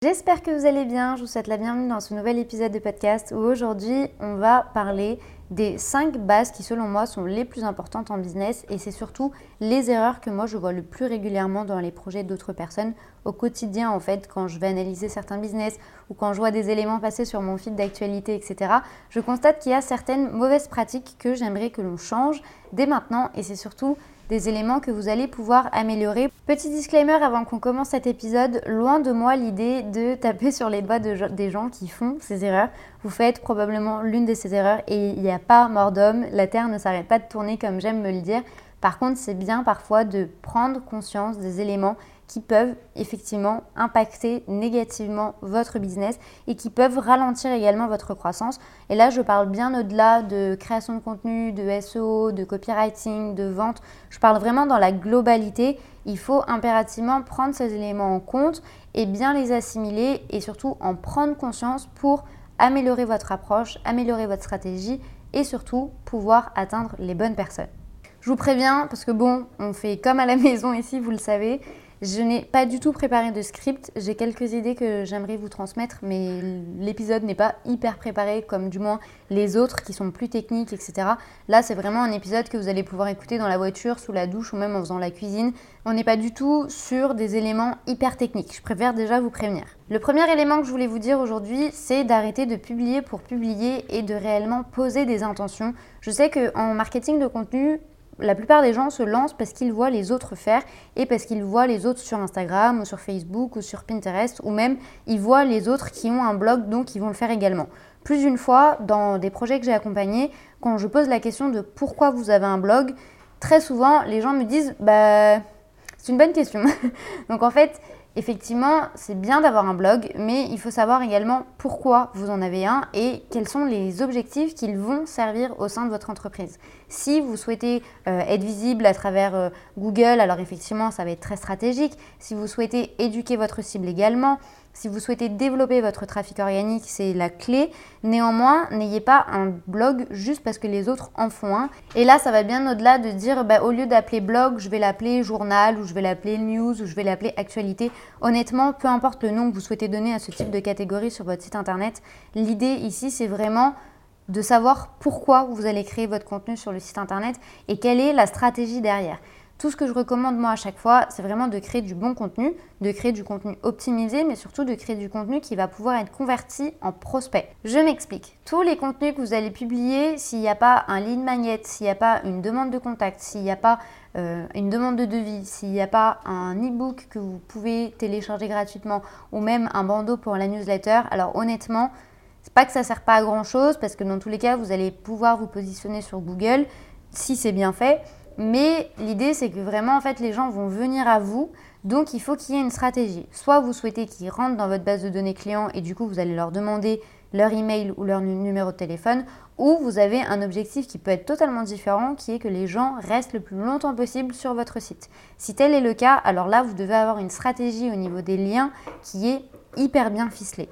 J'espère que vous allez bien, je vous souhaite la bienvenue dans ce nouvel épisode de podcast où aujourd'hui on va parler des 5 bases qui selon moi sont les plus importantes en business et c'est surtout les erreurs que moi je vois le plus régulièrement dans les projets d'autres personnes au quotidien en fait quand je vais analyser certains business ou quand je vois des éléments passer sur mon fil d'actualité etc. Je constate qu'il y a certaines mauvaises pratiques que j'aimerais que l'on change dès maintenant et c'est surtout des éléments que vous allez pouvoir améliorer. Petit disclaimer avant qu'on commence cet épisode, loin de moi l'idée de taper sur les doigts de, des gens qui font ces erreurs. Vous faites probablement l'une de ces erreurs et il n'y a pas mort d'homme, la Terre ne s'arrête pas de tourner comme j'aime me le dire. Par contre, c'est bien parfois de prendre conscience des éléments qui peuvent effectivement impacter négativement votre business et qui peuvent ralentir également votre croissance. Et là, je parle bien au-delà de création de contenu, de SEO, de copywriting, de vente. Je parle vraiment dans la globalité. Il faut impérativement prendre ces éléments en compte et bien les assimiler et surtout en prendre conscience pour améliorer votre approche, améliorer votre stratégie et surtout pouvoir atteindre les bonnes personnes. Je vous préviens parce que bon, on fait comme à la maison ici, vous le savez. Je n'ai pas du tout préparé de script. J'ai quelques idées que j'aimerais vous transmettre, mais l'épisode n'est pas hyper préparé comme du moins les autres qui sont plus techniques, etc. Là, c'est vraiment un épisode que vous allez pouvoir écouter dans la voiture, sous la douche ou même en faisant la cuisine. On n'est pas du tout sur des éléments hyper techniques. Je préfère déjà vous prévenir. Le premier élément que je voulais vous dire aujourd'hui, c'est d'arrêter de publier pour publier et de réellement poser des intentions. Je sais qu'en marketing de contenu, la plupart des gens se lancent parce qu'ils voient les autres faire et parce qu'ils voient les autres sur Instagram ou sur Facebook ou sur Pinterest ou même ils voient les autres qui ont un blog donc ils vont le faire également. Plus d'une fois, dans des projets que j'ai accompagnés, quand je pose la question de pourquoi vous avez un blog, très souvent les gens me disent bah c'est une bonne question. donc en fait, Effectivement, c'est bien d'avoir un blog, mais il faut savoir également pourquoi vous en avez un et quels sont les objectifs qu'ils vont servir au sein de votre entreprise. Si vous souhaitez euh, être visible à travers euh, Google, alors effectivement, ça va être très stratégique. Si vous souhaitez éduquer votre cible également, si vous souhaitez développer votre trafic organique, c'est la clé. Néanmoins, n'ayez pas un blog juste parce que les autres en font un. Et là, ça va bien au-delà de dire, bah, au lieu d'appeler blog, je vais l'appeler journal ou je vais l'appeler news ou je vais l'appeler actualité. Honnêtement, peu importe le nom que vous souhaitez donner à ce type de catégorie sur votre site internet, l'idée ici, c'est vraiment de savoir pourquoi vous allez créer votre contenu sur le site internet et quelle est la stratégie derrière. Tout ce que je recommande moi à chaque fois, c'est vraiment de créer du bon contenu, de créer du contenu optimisé, mais surtout de créer du contenu qui va pouvoir être converti en prospect. Je m'explique. Tous les contenus que vous allez publier, s'il n'y a pas un lead magnet, s'il n'y a pas une demande de contact, s'il n'y a pas euh, une demande de devis, s'il n'y a pas un e-book que vous pouvez télécharger gratuitement ou même un bandeau pour la newsletter, alors honnêtement, c'est pas que ça sert pas à grand chose parce que dans tous les cas, vous allez pouvoir vous positionner sur Google si c'est bien fait. Mais l'idée, c'est que vraiment, en fait, les gens vont venir à vous. Donc, il faut qu'il y ait une stratégie. Soit vous souhaitez qu'ils rentrent dans votre base de données clients et du coup, vous allez leur demander leur email ou leur numéro de téléphone, ou vous avez un objectif qui peut être totalement différent, qui est que les gens restent le plus longtemps possible sur votre site. Si tel est le cas, alors là, vous devez avoir une stratégie au niveau des liens qui est hyper bien ficelée.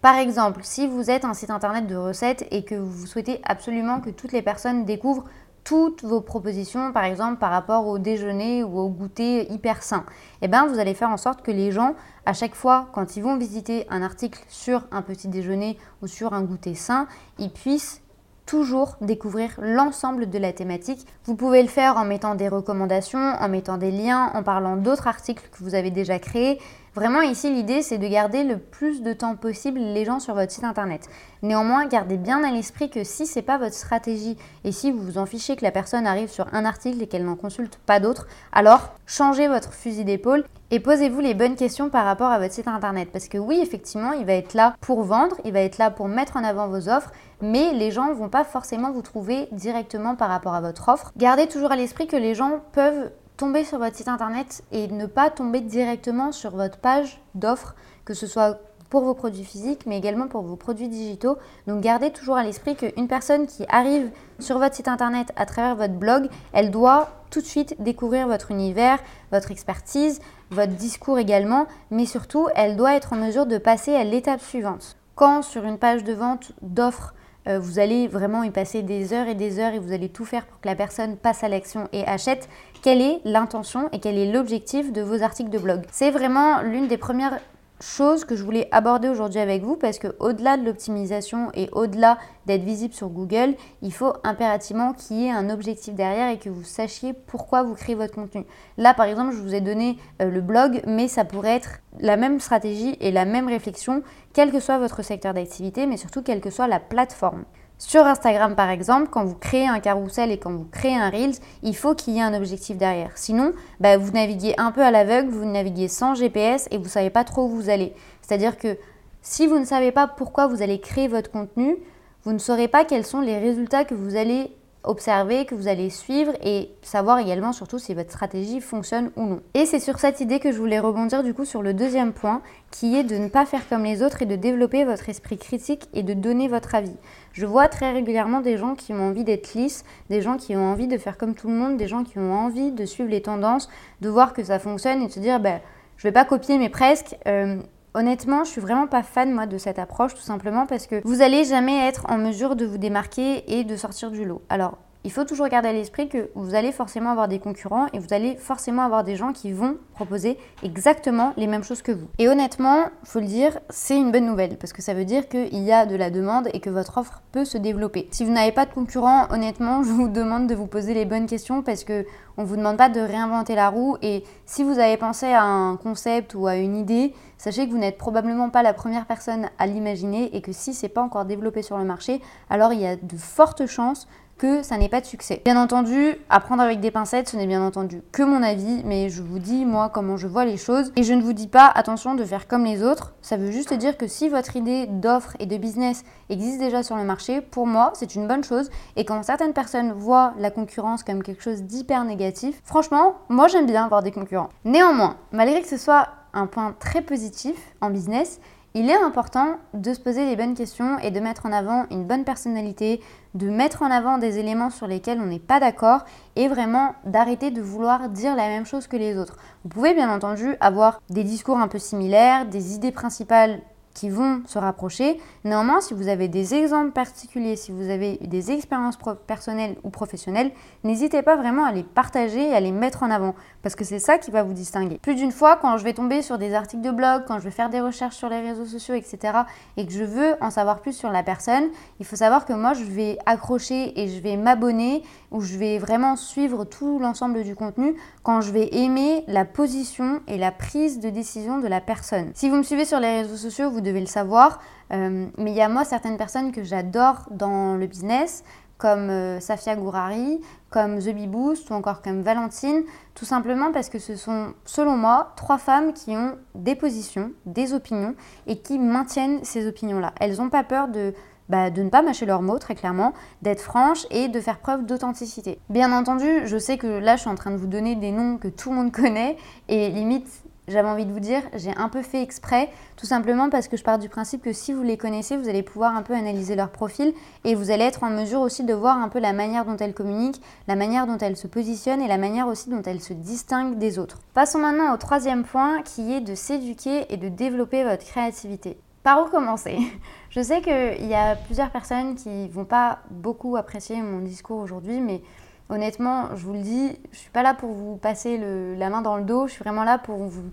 Par exemple, si vous êtes un site internet de recettes et que vous souhaitez absolument que toutes les personnes découvrent toutes vos propositions, par exemple par rapport au déjeuner ou au goûter hyper sain, eh bien vous allez faire en sorte que les gens, à chaque fois quand ils vont visiter un article sur un petit déjeuner ou sur un goûter sain, ils puissent toujours découvrir l'ensemble de la thématique. Vous pouvez le faire en mettant des recommandations, en mettant des liens, en parlant d'autres articles que vous avez déjà créés. Vraiment ici l'idée c'est de garder le plus de temps possible les gens sur votre site internet. Néanmoins, gardez bien à l'esprit que si c'est pas votre stratégie et si vous vous en fichez que la personne arrive sur un article et qu'elle n'en consulte pas d'autres, alors changez votre fusil d'épaule et posez-vous les bonnes questions par rapport à votre site internet parce que oui, effectivement, il va être là pour vendre, il va être là pour mettre en avant vos offres, mais les gens vont pas forcément vous trouver directement par rapport à votre offre. Gardez toujours à l'esprit que les gens peuvent tomber sur votre site internet et ne pas tomber directement sur votre page d'offres, que ce soit pour vos produits physiques, mais également pour vos produits digitaux. Donc gardez toujours à l'esprit qu'une personne qui arrive sur votre site internet à travers votre blog, elle doit tout de suite découvrir votre univers, votre expertise, votre discours également, mais surtout, elle doit être en mesure de passer à l'étape suivante. Quand sur une page de vente d'offres, vous allez vraiment y passer des heures et des heures et vous allez tout faire pour que la personne passe à l'action et achète, quelle est l'intention et quel est l'objectif de vos articles de blog? C'est vraiment l'une des premières chose que je voulais aborder aujourd'hui avec vous parce que au-delà de l'optimisation et au-delà d'être visible sur Google, il faut impérativement qu'il y ait un objectif derrière et que vous sachiez pourquoi vous créez votre contenu. Là, par exemple, je vous ai donné euh, le blog, mais ça pourrait être la même stratégie et la même réflexion, quel que soit votre secteur d'activité, mais surtout quelle que soit la plateforme. Sur Instagram, par exemple, quand vous créez un carrousel et quand vous créez un Reels, il faut qu'il y ait un objectif derrière. Sinon, bah, vous naviguez un peu à l'aveugle, vous naviguez sans GPS et vous ne savez pas trop où vous allez. C'est-à-dire que si vous ne savez pas pourquoi vous allez créer votre contenu, vous ne saurez pas quels sont les résultats que vous allez observer, que vous allez suivre et savoir également surtout si votre stratégie fonctionne ou non. Et c'est sur cette idée que je voulais rebondir du coup sur le deuxième point qui est de ne pas faire comme les autres et de développer votre esprit critique et de donner votre avis. Je vois très régulièrement des gens qui ont envie d'être lisses, des gens qui ont envie de faire comme tout le monde, des gens qui ont envie de suivre les tendances, de voir que ça fonctionne et de se dire ben, je vais pas copier mais presque. Euh, Honnêtement, je suis vraiment pas fan moi de cette approche tout simplement parce que vous allez jamais être en mesure de vous démarquer et de sortir du lot. Alors, il faut toujours garder à l'esprit que vous allez forcément avoir des concurrents et vous allez forcément avoir des gens qui vont proposer exactement les mêmes choses que vous. Et honnêtement, faut le dire, c'est une bonne nouvelle parce que ça veut dire qu'il y a de la demande et que votre offre peut se développer. Si vous n'avez pas de concurrents, honnêtement, je vous demande de vous poser les bonnes questions parce que on vous demande pas de réinventer la roue et si vous avez pensé à un concept ou à une idée, sachez que vous n'êtes probablement pas la première personne à l'imaginer et que si c'est pas encore développé sur le marché, alors il y a de fortes chances que ça n'est pas de succès. Bien entendu, apprendre avec des pincettes, ce n'est bien entendu que mon avis, mais je vous dis moi comment je vois les choses et je ne vous dis pas attention de faire comme les autres. Ça veut juste dire que si votre idée d'offre et de business existe déjà sur le marché, pour moi, c'est une bonne chose et quand certaines personnes voient la concurrence comme quelque chose d'hyper négatif, franchement, moi j'aime bien avoir des concurrents. Néanmoins, malgré que ce soit un point très positif en business, il est important de se poser les bonnes questions et de mettre en avant une bonne personnalité, de mettre en avant des éléments sur lesquels on n'est pas d'accord et vraiment d'arrêter de vouloir dire la même chose que les autres. Vous pouvez bien entendu avoir des discours un peu similaires, des idées principales vont se rapprocher. Néanmoins, si vous avez des exemples particuliers, si vous avez des expériences personnelles ou professionnelles, n'hésitez pas vraiment à les partager et à les mettre en avant, parce que c'est ça qui va vous distinguer. Plus d'une fois, quand je vais tomber sur des articles de blog, quand je vais faire des recherches sur les réseaux sociaux, etc., et que je veux en savoir plus sur la personne, il faut savoir que moi, je vais accrocher et je vais m'abonner, ou je vais vraiment suivre tout l'ensemble du contenu quand je vais aimer la position et la prise de décision de la personne. Si vous me suivez sur les réseaux sociaux, vous devez le savoir. Euh, mais il y a moi certaines personnes que j'adore dans le business, comme euh, Safia Gourari, comme The Bee Boost ou encore comme Valentine, tout simplement parce que ce sont, selon moi, trois femmes qui ont des positions, des opinions et qui maintiennent ces opinions-là. Elles n'ont pas peur de, bah, de ne pas mâcher leurs mots, très clairement, d'être franches et de faire preuve d'authenticité. Bien entendu, je sais que là, je suis en train de vous donner des noms que tout le monde connaît et limite, j'avais envie de vous dire, j'ai un peu fait exprès, tout simplement parce que je pars du principe que si vous les connaissez, vous allez pouvoir un peu analyser leur profil et vous allez être en mesure aussi de voir un peu la manière dont elles communiquent, la manière dont elles se positionnent et la manière aussi dont elles se distinguent des autres. Passons maintenant au troisième point qui est de s'éduquer et de développer votre créativité. Par où commencer? Je sais qu'il y a plusieurs personnes qui vont pas beaucoup apprécier mon discours aujourd'hui, mais Honnêtement, je vous le dis, je ne suis pas là pour vous passer la main dans le dos, je suis vraiment là pour vous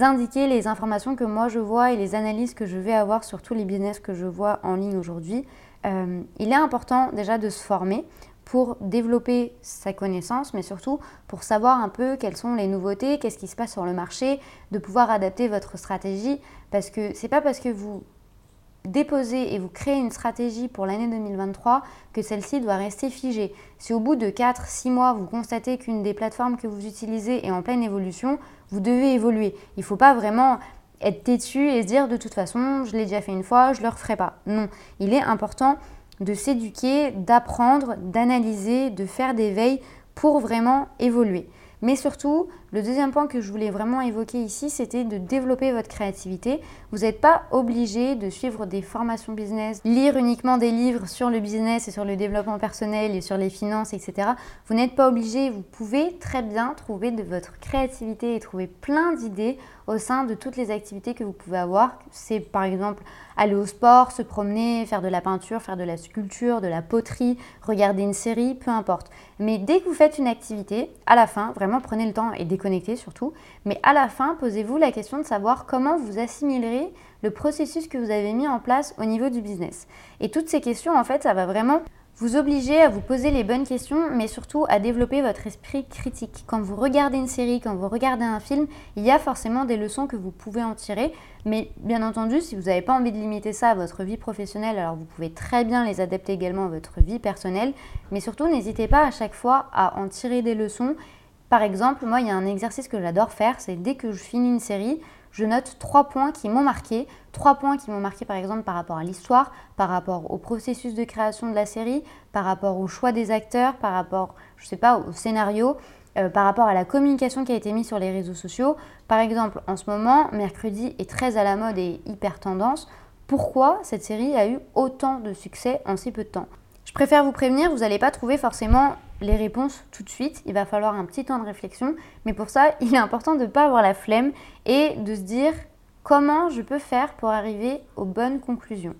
indiquer les informations que moi je vois et les analyses que je vais avoir sur tous les business que je vois en ligne aujourd'hui. Euh, il est important déjà de se former pour développer sa connaissance, mais surtout pour savoir un peu quelles sont les nouveautés, qu'est-ce qui se passe sur le marché, de pouvoir adapter votre stratégie, parce que c'est pas parce que vous déposez et vous créez une stratégie pour l'année 2023 que celle-ci doit rester figée. Si au bout de 4-6 mois, vous constatez qu'une des plateformes que vous utilisez est en pleine évolution, vous devez évoluer. Il ne faut pas vraiment être têtu et se dire de toute façon, je l'ai déjà fait une fois, je ne le referai pas. Non, il est important de s'éduquer, d'apprendre, d'analyser, de faire des veilles pour vraiment évoluer. Mais surtout, Le deuxième point que je voulais vraiment évoquer ici, c'était de développer votre créativité. Vous n'êtes pas obligé de suivre des formations business, lire uniquement des livres sur le business et sur le développement personnel et sur les finances, etc. Vous n'êtes pas obligé, vous pouvez très bien trouver de votre créativité et trouver plein d'idées au sein de toutes les activités que vous pouvez avoir. C'est par exemple aller au sport, se promener, faire de la peinture, faire de la sculpture, de la poterie, regarder une série, peu importe. Mais dès que vous faites une activité, à la fin, vraiment prenez le temps et déconnectez surtout, mais à la fin, posez-vous la question de savoir comment vous assimilerez le processus que vous avez mis en place au niveau du business. Et toutes ces questions, en fait, ça va vraiment vous obligez à vous poser les bonnes questions, mais surtout à développer votre esprit critique. Quand vous regardez une série, quand vous regardez un film, il y a forcément des leçons que vous pouvez en tirer. Mais bien entendu, si vous n'avez pas envie de limiter ça à votre vie professionnelle, alors vous pouvez très bien les adapter également à votre vie personnelle. Mais surtout, n'hésitez pas à chaque fois à en tirer des leçons. Par exemple, moi, il y a un exercice que j'adore faire, c'est dès que je finis une série, je note trois points qui m'ont marqué. Trois points qui m'ont marqué par exemple par rapport à l'histoire, par rapport au processus de création de la série, par rapport au choix des acteurs, par rapport, je sais pas, au scénario, euh, par rapport à la communication qui a été mise sur les réseaux sociaux. Par exemple, en ce moment, mercredi est très à la mode et hyper tendance. Pourquoi cette série a eu autant de succès en si peu de temps? Je préfère vous prévenir, vous n'allez pas trouver forcément les réponses tout de suite. Il va falloir un petit temps de réflexion. Mais pour ça, il est important de ne pas avoir la flemme et de se dire comment je peux faire pour arriver aux bonnes conclusions.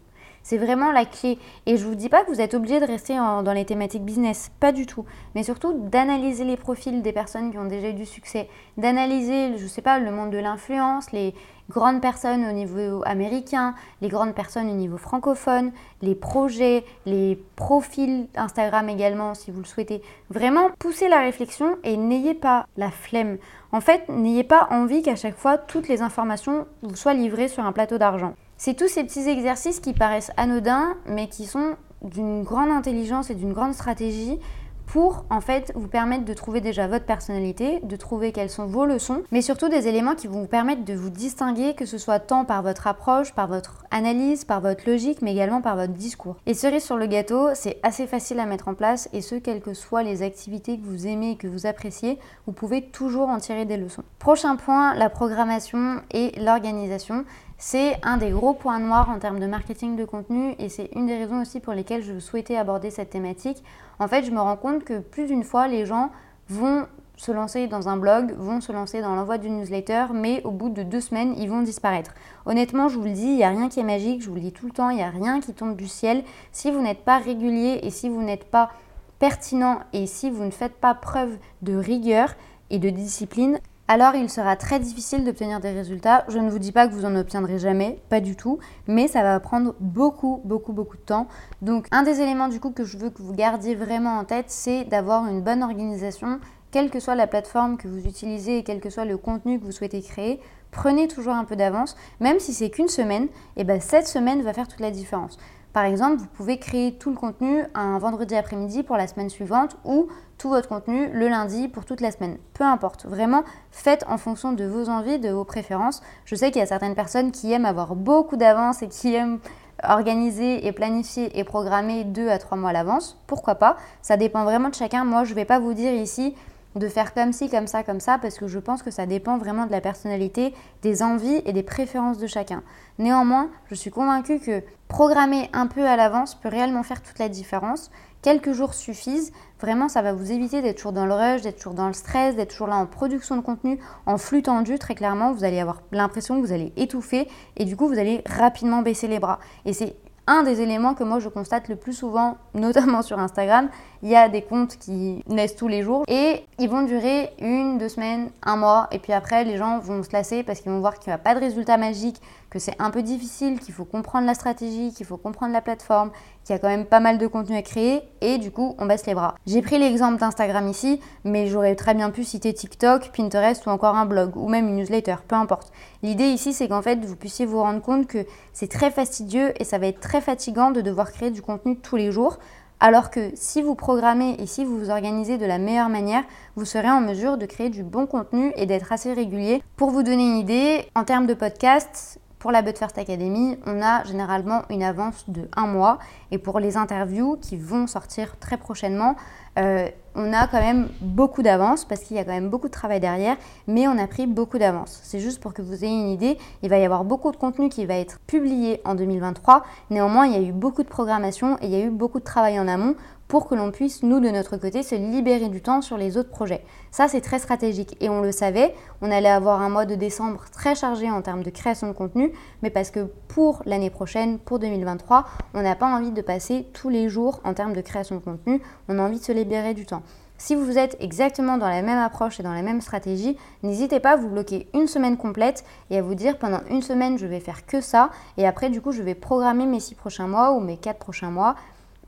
C'est vraiment la clé. Et je ne vous dis pas que vous êtes obligé de rester dans les thématiques business, pas du tout. Mais surtout d'analyser les profils des personnes qui ont déjà eu du succès, d'analyser, je sais pas, le monde de l'influence, les grandes personnes au niveau américain, les grandes personnes au niveau francophone, les projets, les profils Instagram également si vous le souhaitez. Vraiment, poussez la réflexion et n'ayez pas la flemme. En fait, n'ayez pas envie qu'à chaque fois toutes les informations vous soient livrées sur un plateau d'argent. C'est tous ces petits exercices qui paraissent anodins, mais qui sont d'une grande intelligence et d'une grande stratégie pour en fait vous permettre de trouver déjà votre personnalité, de trouver quelles sont vos leçons, mais surtout des éléments qui vont vous permettre de vous distinguer, que ce soit tant par votre approche, par votre analyse, par votre logique, mais également par votre discours. Et cerise sur le gâteau, c'est assez facile à mettre en place et ce, quelles que soient les activités que vous aimez et que vous appréciez, vous pouvez toujours en tirer des leçons. Prochain point, la programmation et l'organisation. C'est un des gros points noirs en termes de marketing de contenu et c'est une des raisons aussi pour lesquelles je souhaitais aborder cette thématique. En fait, je me rends compte que plus d'une fois, les gens vont se lancer dans un blog, vont se lancer dans l'envoi d'une newsletter, mais au bout de deux semaines, ils vont disparaître. Honnêtement, je vous le dis, il n'y a rien qui est magique, je vous le dis tout le temps, il n'y a rien qui tombe du ciel. Si vous n'êtes pas régulier et si vous n'êtes pas pertinent et si vous ne faites pas preuve de rigueur et de discipline, alors il sera très difficile d'obtenir des résultats. Je ne vous dis pas que vous en obtiendrez jamais, pas du tout, mais ça va prendre beaucoup, beaucoup, beaucoup de temps. Donc un des éléments du coup que je veux que vous gardiez vraiment en tête, c'est d'avoir une bonne organisation, quelle que soit la plateforme que vous utilisez et quel que soit le contenu que vous souhaitez créer. Prenez toujours un peu d'avance, même si c'est qu'une semaine, et ben cette semaine va faire toute la différence. Par exemple, vous pouvez créer tout le contenu un vendredi après-midi pour la semaine suivante ou tout votre contenu le lundi pour toute la semaine. Peu importe, vraiment faites en fonction de vos envies, de vos préférences. Je sais qu'il y a certaines personnes qui aiment avoir beaucoup d'avance et qui aiment organiser et planifier et programmer deux à trois mois à l'avance. Pourquoi pas? Ça dépend vraiment de chacun. Moi, je ne vais pas vous dire ici de faire comme ci, comme ça, comme ça, parce que je pense que ça dépend vraiment de la personnalité, des envies et des préférences de chacun. Néanmoins, je suis convaincue que programmer un peu à l'avance peut réellement faire toute la différence. Quelques jours suffisent. Vraiment, ça va vous éviter d'être toujours dans le rush, d'être toujours dans le stress, d'être toujours là en production de contenu, en flux tendu. Très clairement, vous allez avoir l'impression que vous allez étouffer et du coup, vous allez rapidement baisser les bras. Et c'est un des éléments que moi je constate le plus souvent, notamment sur Instagram, il y a des comptes qui naissent tous les jours et ils vont durer une, deux semaines, un mois et puis après les gens vont se lasser parce qu'ils vont voir qu'il n'y a pas de résultat magique, que c'est un peu difficile, qu'il faut comprendre la stratégie, qu'il faut comprendre la plateforme, qu'il y a quand même pas mal de contenu à créer et du coup on baisse les bras. J'ai pris l'exemple d'Instagram ici, mais j'aurais très bien pu citer TikTok, Pinterest ou encore un blog ou même une newsletter, peu importe. L'idée ici c'est qu'en fait vous puissiez vous rendre compte que c'est très fastidieux et ça va être très fatigant de devoir créer du contenu tous les jours. Alors que si vous programmez et si vous vous organisez de la meilleure manière, vous serez en mesure de créer du bon contenu et d'être assez régulier. Pour vous donner une idée, en termes de podcast, pour la But First Academy, on a généralement une avance de un mois. Et pour les interviews qui vont sortir très prochainement, euh, on a quand même beaucoup d'avance parce qu'il y a quand même beaucoup de travail derrière, mais on a pris beaucoup d'avance. C'est juste pour que vous ayez une idée, il va y avoir beaucoup de contenu qui va être publié en 2023. Néanmoins, il y a eu beaucoup de programmation et il y a eu beaucoup de travail en amont pour que l'on puisse, nous, de notre côté, se libérer du temps sur les autres projets. Ça, c'est très stratégique. Et on le savait, on allait avoir un mois de décembre très chargé en termes de création de contenu, mais parce que pour l'année prochaine, pour 2023, on n'a pas envie de passer tous les jours en termes de création de contenu, on a envie de se libérer du temps. Si vous êtes exactement dans la même approche et dans la même stratégie, n'hésitez pas à vous bloquer une semaine complète et à vous dire pendant une semaine je vais faire que ça et après du coup je vais programmer mes six prochains mois ou mes quatre prochains mois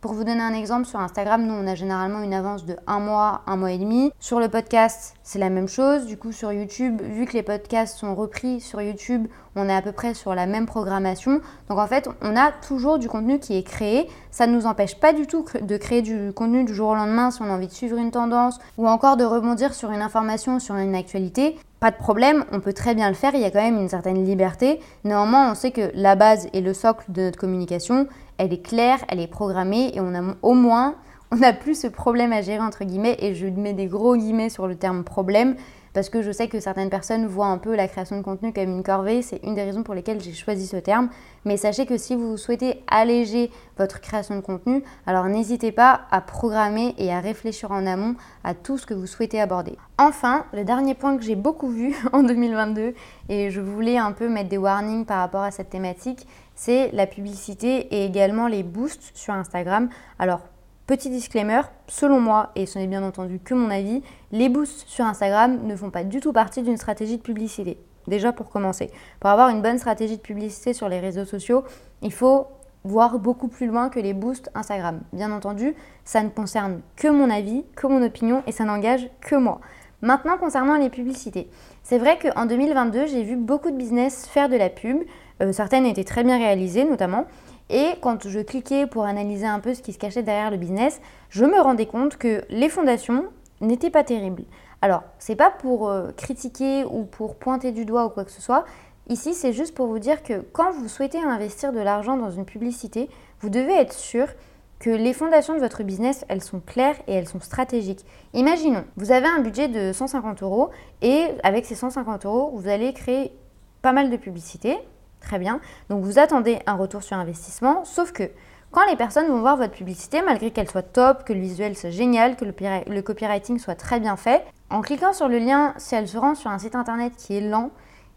pour vous donner un exemple, sur Instagram, nous, on a généralement une avance de un mois, un mois et demi. Sur le podcast, c'est la même chose. Du coup, sur YouTube, vu que les podcasts sont repris sur YouTube, on est à peu près sur la même programmation. Donc en fait, on a toujours du contenu qui est créé. Ça ne nous empêche pas du tout de créer du contenu du jour au lendemain si on a envie de suivre une tendance ou encore de rebondir sur une information, sur une actualité. Pas de problème, on peut très bien le faire, il y a quand même une certaine liberté. Néanmoins, on sait que la base et le socle de notre communication, elle est claire, elle est programmée et on a au moins, on n'a plus ce problème à gérer entre guillemets et je mets des gros guillemets sur le terme problème parce que je sais que certaines personnes voient un peu la création de contenu comme une corvée. C'est une des raisons pour lesquelles j'ai choisi ce terme. Mais sachez que si vous souhaitez alléger votre création de contenu, alors n'hésitez pas à programmer et à réfléchir en amont à tout ce que vous souhaitez aborder. Enfin, le dernier point que j'ai beaucoup vu en 2022, et je voulais un peu mettre des warnings par rapport à cette thématique, c'est la publicité et également les boosts sur Instagram. Alors, Petit disclaimer, selon moi, et ce n'est bien entendu que mon avis, les boosts sur Instagram ne font pas du tout partie d'une stratégie de publicité. Déjà pour commencer. Pour avoir une bonne stratégie de publicité sur les réseaux sociaux, il faut voir beaucoup plus loin que les boosts Instagram. Bien entendu, ça ne concerne que mon avis, que mon opinion et ça n'engage que moi. Maintenant, concernant les publicités, c'est vrai qu'en 2022, j'ai vu beaucoup de business faire de la pub. Euh, certaines étaient très bien réalisées, notamment. Et quand je cliquais pour analyser un peu ce qui se cachait derrière le business, je me rendais compte que les fondations n'étaient pas terribles. Alors, c'est pas pour euh, critiquer ou pour pointer du doigt ou quoi que ce soit. Ici, c'est juste pour vous dire que quand vous souhaitez investir de l'argent dans une publicité, vous devez être sûr que les fondations de votre business, elles sont claires et elles sont stratégiques. Imaginons, vous avez un budget de 150 euros et avec ces 150 euros, vous allez créer pas mal de publicités, Très bien. Donc vous attendez un retour sur investissement, sauf que quand les personnes vont voir votre publicité, malgré qu'elle soit top, que le visuel soit génial, que le, copywriting soit très bien fait, en cliquant sur le lien, si elle se rend sur un site internet qui est lent,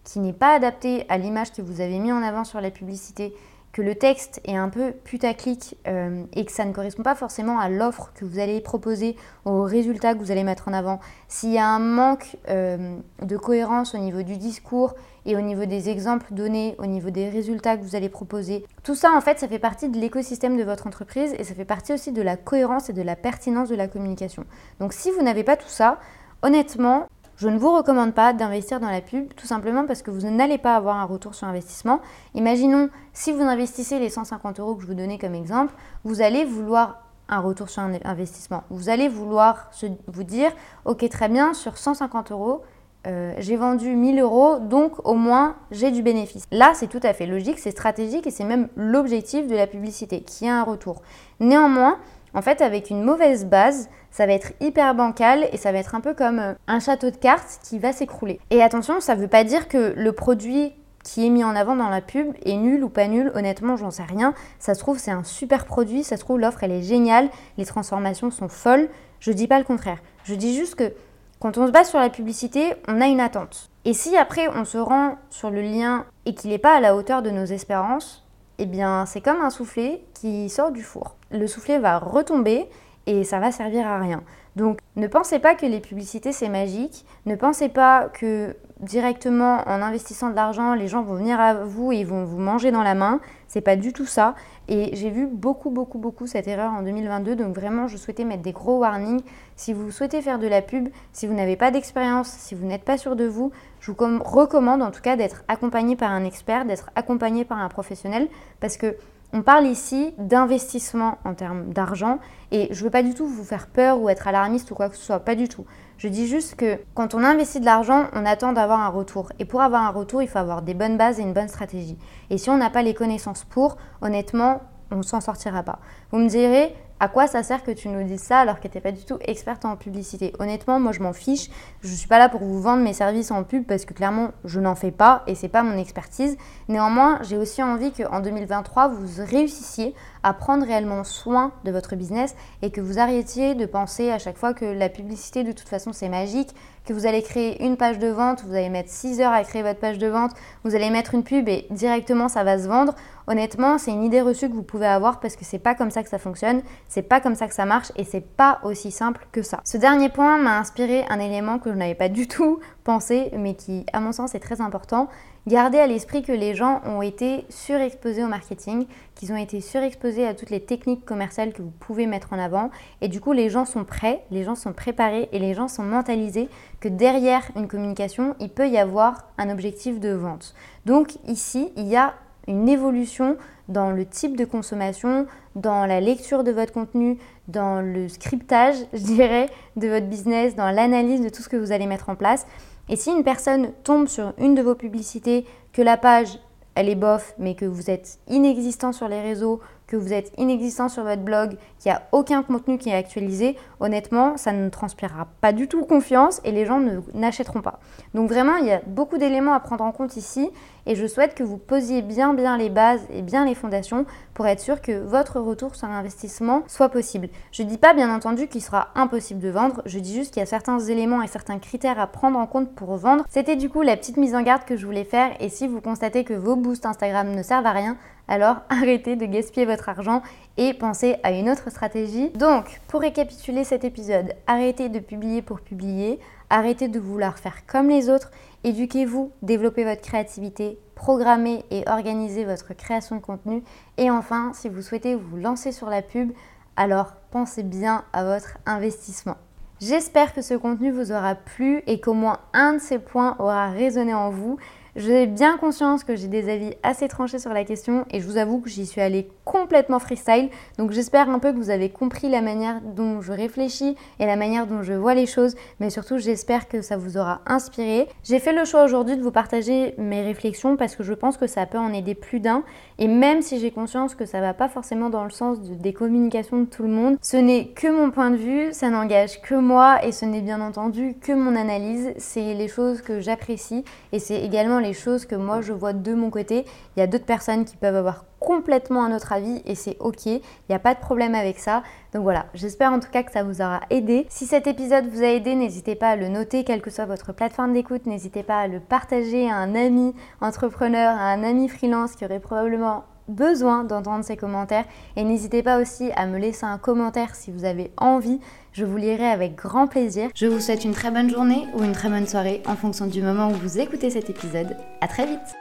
qui n'est pas adapté à l'image que vous avez mis en avant sur la publicité, que le texte est un peu putaclic euh, et que ça ne correspond pas forcément à l'offre que vous allez proposer, aux résultats que vous allez mettre en avant, s'il y a un manque euh, de cohérence au niveau du discours et au niveau des exemples donnés, au niveau des résultats que vous allez proposer, tout ça en fait ça fait partie de l'écosystème de votre entreprise et ça fait partie aussi de la cohérence et de la pertinence de la communication. Donc si vous n'avez pas tout ça, honnêtement, je ne vous recommande pas d'investir dans la pub, tout simplement parce que vous n'allez pas avoir un retour sur investissement. Imaginons, si vous investissez les 150 euros que je vous donnais comme exemple, vous allez vouloir un retour sur investissement. Vous allez vouloir vous dire, ok très bien, sur 150 euros, euh, j'ai vendu 1000 euros, donc au moins j'ai du bénéfice. Là, c'est tout à fait logique, c'est stratégique et c'est même l'objectif de la publicité, qui a un retour. Néanmoins, en fait, avec une mauvaise base, ça va être hyper bancal et ça va être un peu comme euh, un château de cartes qui va s'écrouler. Et attention, ça ne veut pas dire que le produit qui est mis en avant dans la pub est nul ou pas nul, honnêtement j'en sais rien. Ça se trouve c'est un super produit, ça se trouve l'offre elle est géniale, les transformations sont folles, je dis pas le contraire. Je dis juste que quand on se base sur la publicité, on a une attente. Et si après on se rend sur le lien et qu'il n'est pas à la hauteur de nos espérances, eh bien c'est comme un soufflet qui sort du four. Le soufflet va retomber et ça va servir à rien. Donc ne pensez pas que les publicités c'est magique, ne pensez pas que directement en investissant de l'argent, les gens vont venir à vous et ils vont vous manger dans la main. C'est pas du tout ça. Et j'ai vu beaucoup, beaucoup, beaucoup cette erreur en 2022. Donc vraiment, je souhaitais mettre des gros warnings. Si vous souhaitez faire de la pub, si vous n'avez pas d'expérience, si vous n'êtes pas sûr de vous, je vous recommande en tout cas d'être accompagné par un expert, d'être accompagné par un professionnel, parce que on parle ici d'investissement en termes d'argent et je ne veux pas du tout vous faire peur ou être alarmiste ou quoi que ce soit, pas du tout. Je dis juste que quand on investit de l'argent, on attend d'avoir un retour. Et pour avoir un retour, il faut avoir des bonnes bases et une bonne stratégie. Et si on n'a pas les connaissances pour, honnêtement, on ne s'en sortira pas. Vous me direz, à quoi ça sert que tu nous dises ça alors que tu n'es pas du tout experte en publicité? Honnêtement, moi je m'en fiche. Je ne suis pas là pour vous vendre mes services en pub parce que clairement je n'en fais pas et c'est pas mon expertise. Néanmoins, j'ai aussi envie qu'en 2023 vous réussissiez à prendre réellement soin de votre business et que vous arrêtiez de penser à chaque fois que la publicité de toute façon c'est magique, que vous allez créer une page de vente, vous allez mettre 6 heures à créer votre page de vente, vous allez mettre une pub et directement ça va se vendre. Honnêtement, c'est une idée reçue que vous pouvez avoir parce que c'est pas comme ça que ça fonctionne, c'est pas comme ça que ça marche et c'est pas aussi simple que ça. Ce dernier point m'a inspiré un élément que je n'avais pas du tout pensé mais qui à mon sens est très important. Gardez à l'esprit que les gens ont été surexposés au marketing, qu'ils ont été surexposés à toutes les techniques commerciales que vous pouvez mettre en avant. Et du coup, les gens sont prêts, les gens sont préparés et les gens sont mentalisés que derrière une communication, il peut y avoir un objectif de vente. Donc ici, il y a une évolution dans le type de consommation, dans la lecture de votre contenu, dans le scriptage, je dirais, de votre business, dans l'analyse de tout ce que vous allez mettre en place. Et si une personne tombe sur une de vos publicités, que la page, elle est bof, mais que vous êtes inexistant sur les réseaux, que vous êtes inexistant sur votre blog, qu'il n'y a aucun contenu qui est actualisé, honnêtement, ça ne transpirera pas du tout confiance et les gens n'achèteront pas. Donc vraiment, il y a beaucoup d'éléments à prendre en compte ici et je souhaite que vous posiez bien bien les bases et bien les fondations pour être sûr que votre retour sur investissement soit possible. Je ne dis pas bien entendu qu'il sera impossible de vendre, je dis juste qu'il y a certains éléments et certains critères à prendre en compte pour vendre. C'était du coup la petite mise en garde que je voulais faire et si vous constatez que vos boosts Instagram ne servent à rien, alors arrêtez de gaspiller votre argent et pensez à une autre stratégie. Donc, pour récapituler cet épisode, arrêtez de publier pour publier, arrêtez de vouloir faire comme les autres, éduquez-vous, développez votre créativité, programmez et organisez votre création de contenu et enfin, si vous souhaitez vous lancer sur la pub, alors pensez bien à votre investissement. J'espère que ce contenu vous aura plu et qu'au moins un de ces points aura résonné en vous. J'ai bien conscience que j'ai des avis assez tranchés sur la question et je vous avoue que j'y suis allée complètement freestyle. Donc j'espère un peu que vous avez compris la manière dont je réfléchis et la manière dont je vois les choses, mais surtout j'espère que ça vous aura inspiré. J'ai fait le choix aujourd'hui de vous partager mes réflexions parce que je pense que ça peut en aider plus d'un et même si j'ai conscience que ça va pas forcément dans le sens des communications de tout le monde, ce n'est que mon point de vue, ça n'engage que moi et ce n'est bien entendu que mon analyse. C'est les choses que j'apprécie et c'est également les choses que moi je vois de mon côté. Il y a d'autres personnes qui peuvent avoir complètement un autre avis et c'est ok, il n'y a pas de problème avec ça. Donc voilà, j'espère en tout cas que ça vous aura aidé. Si cet épisode vous a aidé, n'hésitez pas à le noter, quelle que soit votre plateforme d'écoute, n'hésitez pas à le partager à un ami entrepreneur, à un ami freelance qui aurait probablement besoin d'entendre ces commentaires et n'hésitez pas aussi à me laisser un commentaire si vous avez envie je vous lirai avec grand plaisir. Je vous souhaite une très bonne journée ou une très bonne soirée en fonction du moment où vous écoutez cet épisode. À très vite